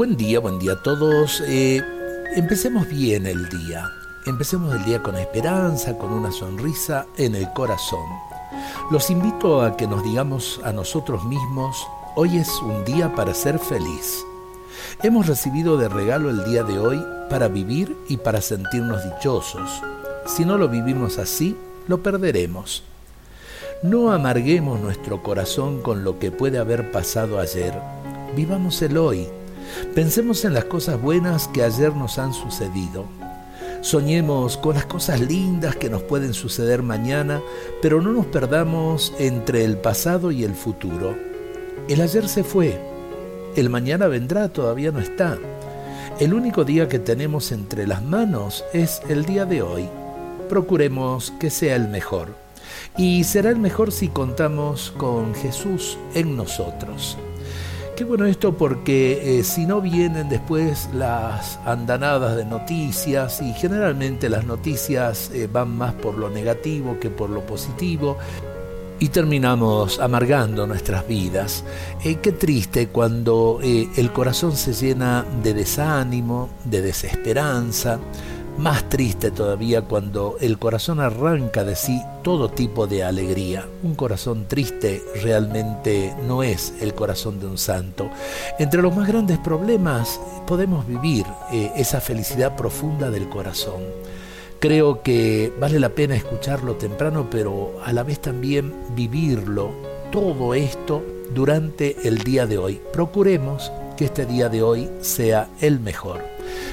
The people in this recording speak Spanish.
Buen día, buen día a todos. Eh, empecemos bien el día. Empecemos el día con esperanza, con una sonrisa en el corazón. Los invito a que nos digamos a nosotros mismos, hoy es un día para ser feliz. Hemos recibido de regalo el día de hoy para vivir y para sentirnos dichosos. Si no lo vivimos así, lo perderemos. No amarguemos nuestro corazón con lo que puede haber pasado ayer. Vivamos el hoy Pensemos en las cosas buenas que ayer nos han sucedido. Soñemos con las cosas lindas que nos pueden suceder mañana, pero no nos perdamos entre el pasado y el futuro. El ayer se fue, el mañana vendrá, todavía no está. El único día que tenemos entre las manos es el día de hoy. Procuremos que sea el mejor. Y será el mejor si contamos con Jesús en nosotros. Qué bueno esto porque eh, si no vienen después las andanadas de noticias y generalmente las noticias eh, van más por lo negativo que por lo positivo y terminamos amargando nuestras vidas. Eh, qué triste cuando el corazón se llena de desánimo, de desesperanza, más triste todavía cuando el corazón arranca de sí todo tipo de alegría. Un corazón triste realmente no es el corazón de un santo. Entre los más grandes problemas podemos vivir eh, esa felicidad profunda del corazón. Creo que vale la pena escucharlo temprano, pero a la vez también vivirlo, todo esto, durante el día de hoy. Procuremos que este día de hoy sea el mejor.